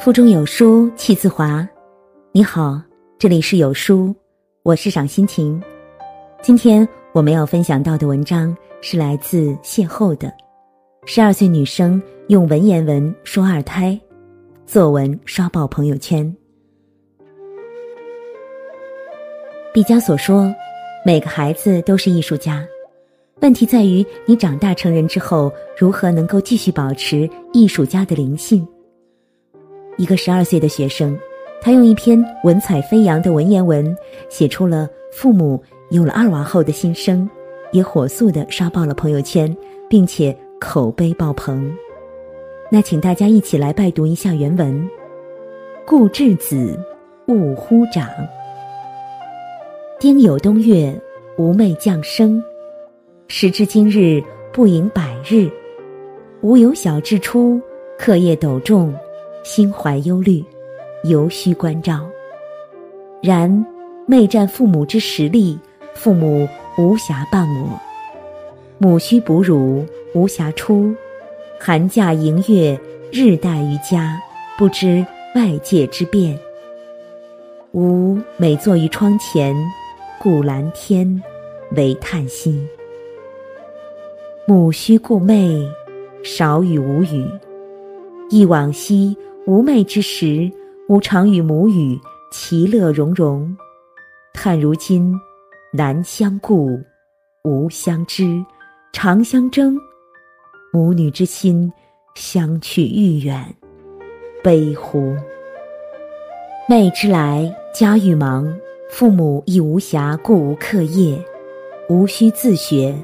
腹中有书气自华。你好，这里是有书，我是赏心情。今天我们要分享到的文章是来自邂逅的十二岁女生用文言文说二胎，作文刷爆朋友圈。毕加索说：“每个孩子都是艺术家，问题在于你长大成人之后，如何能够继续保持艺术家的灵性。”一个十二岁的学生，他用一篇文采飞扬的文言文，写出了父母有了二娃后的心声，也火速的刷爆了朋友圈，并且口碑爆棚。那请大家一起来拜读一下原文：“故稚子，勿呼长。丁酉冬月，吾妹降生，时至今日，不盈百日。吾有小至初，课业陡重。”心怀忧虑，犹需关照。然妹占父母之实力，父母无暇伴我；母需哺乳，无暇出。寒假迎月，日待于家，不知外界之变。吾每坐于窗前，顾蓝天，唯叹息。母需顾妹，少与无语。忆往昔。无妹之时，吾常与母语其乐融融。叹如今难相顾，无相知，长相争。母女之心相去愈远，悲乎！妹之来，家愈忙，父母亦无暇顾无课业，无需自学，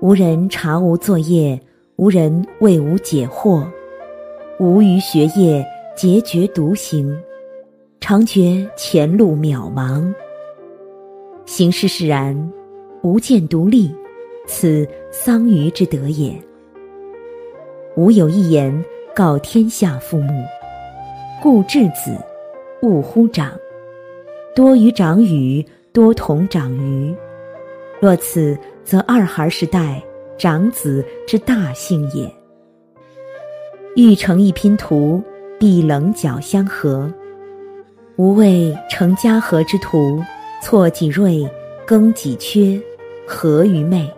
无人查无作业，无人为吾解惑。无于学业，孑孓独行，常觉前路渺茫。行事释然，无见独立，此桑榆之德也。吾有一言告天下父母：故稚子，勿呼长。多于长羽，多同长于。若此，则二孩时代长子之大幸也。欲成一拼图，必棱角相合。吾谓成家和之图，错几锐，更几缺，合于昧。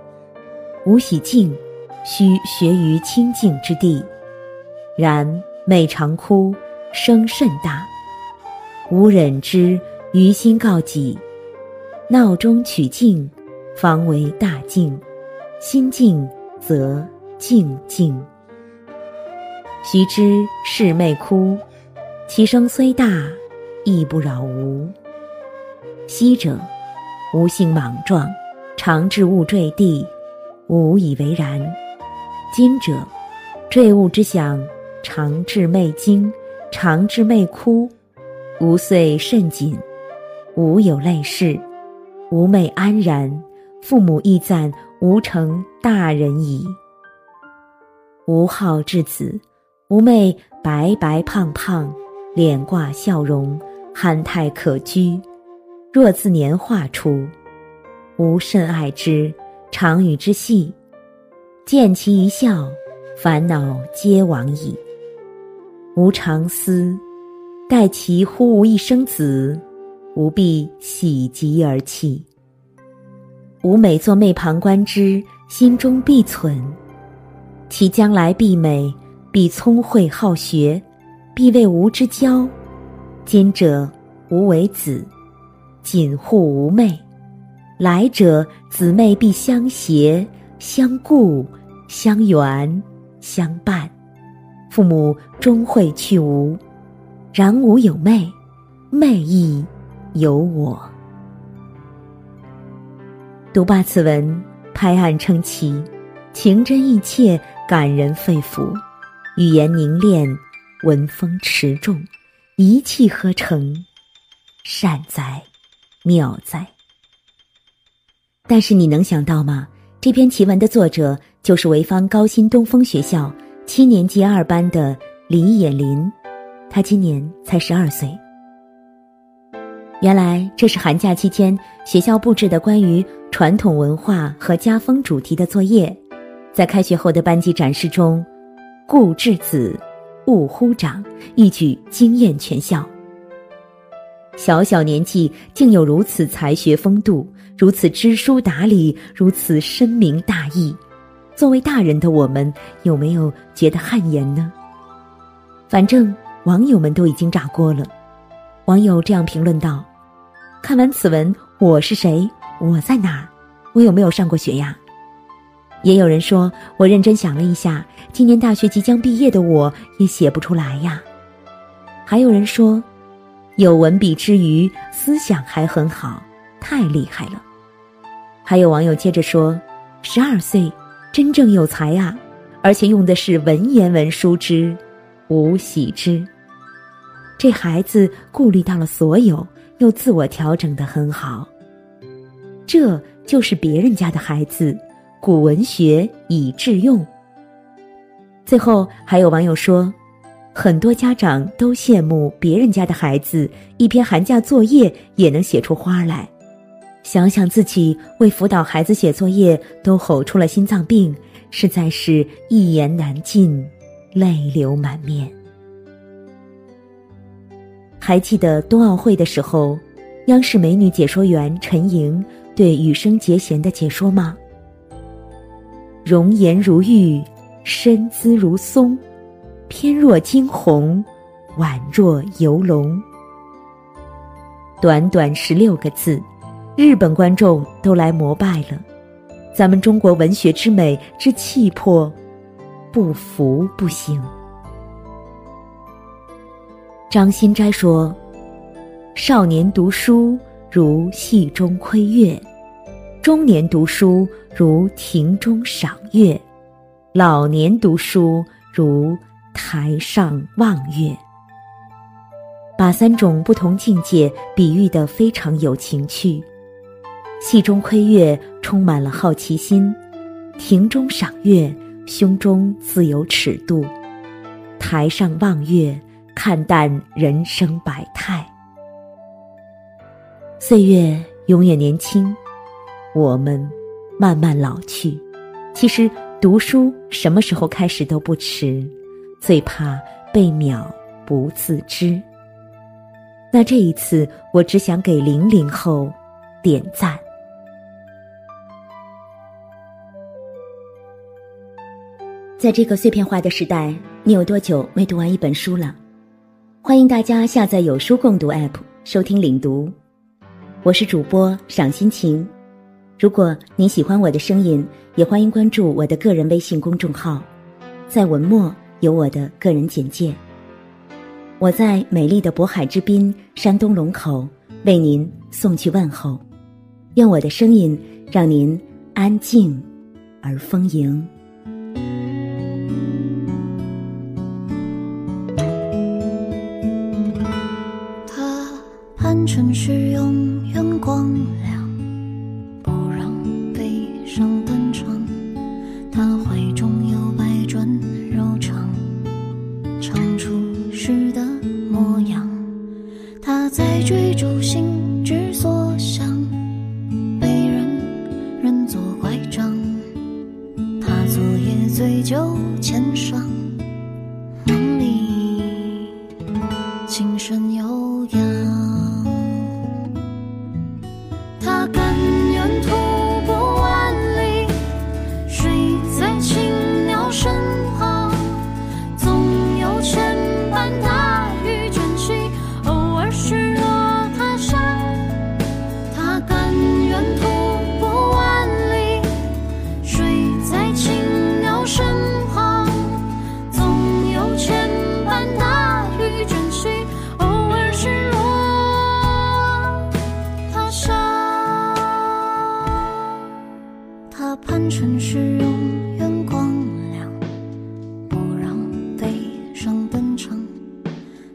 吾喜静，须学于清静之地。然每常哭，声甚大。吾忍之，于心告己：闹中取静，方为大静。心静则静静。须知是妹哭，其声虽大，亦不扰吾。昔者，吾性莽撞，常置物坠地，吾以为然；今者，坠物之想，常置妹惊，常置妹哭，吾遂甚谨。吾有泪事，吾妹安然，父母亦赞吾成大人矣。吾好至此。吾妹白白胖胖，脸挂笑容，憨态可掬。若自年画出，吾甚爱之，常与之戏。见其一笑，烦恼皆往矣。吾常思，待其忽吾一生子，吾必喜极而泣。吾每作妹旁观之，心中必忖：其将来必美。必聪慧好学，必为吾之骄。今者吾为子，谨护吾妹。来者姊妹必相携，相顾，相援，相伴。父母终会去吾，然吾有妹，妹亦有我。读罢此文，拍案称奇，情真意切，感人肺腑。语言凝练，文风持重，一气呵成，善哉，妙哉。但是你能想到吗？这篇奇文的作者就是潍坊高新东风学校七年级二班的李野林，他今年才十二岁。原来这是寒假期间学校布置的关于传统文化和家风主题的作业，在开学后的班级展示中。故稚子，勿忽长，一举惊艳全校。小小年纪竟有如此才学风度，如此知书达理，如此深明大义。作为大人的我们，有没有觉得汗颜呢？反正网友们都已经炸锅了。网友这样评论道：“看完此文，我是谁？我在哪儿？我有没有上过学呀？”也有人说：“我认真想了一下，今年大学即将毕业的我也写不出来呀。”还有人说。有文笔之余，思想还很好，太厉害了。还有网友接着说：“十二岁，真正有才啊！而且用的是文言文书之，无喜之。这孩子顾虑到了所有，又自我调整的很好。这就是别人家的孩子，古文学以致用。”最后还有网友说。很多家长都羡慕别人家的孩子一篇寒假作业也能写出花来，想想自己为辅导孩子写作业都吼出了心脏病，实在是一言难尽，泪流满面。还记得冬奥会的时候，央视美女解说员陈莹对羽生结弦的解说吗？容颜如玉，身姿如松。翩若惊鸿，宛若游龙。短短十六个字，日本观众都来膜拜了。咱们中国文学之美之气魄，不服不行。张新斋说：“少年读书如戏中窥月，中年读书如庭中赏月，老年读书如……”台上望月，把三种不同境界比喻得非常有情趣。戏中窥月，充满了好奇心；庭中赏月，胸中自有尺度；台上望月，看淡人生百态。岁月永远年轻，我们慢慢老去。其实读书什么时候开始都不迟。最怕被秒不自知。那这一次，我只想给零零后点赞。在这个碎片化的时代，你有多久没读完一本书了？欢迎大家下载有书共读 App 收听领读。我是主播赏心情。如果您喜欢我的声音，也欢迎关注我的个人微信公众号，在文末。有我的个人简介。我在美丽的渤海之滨，山东龙口，为您送去问候。愿我的声音让您安静而丰盈。他盼尘世永远光。在追逐心之所。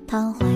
桃花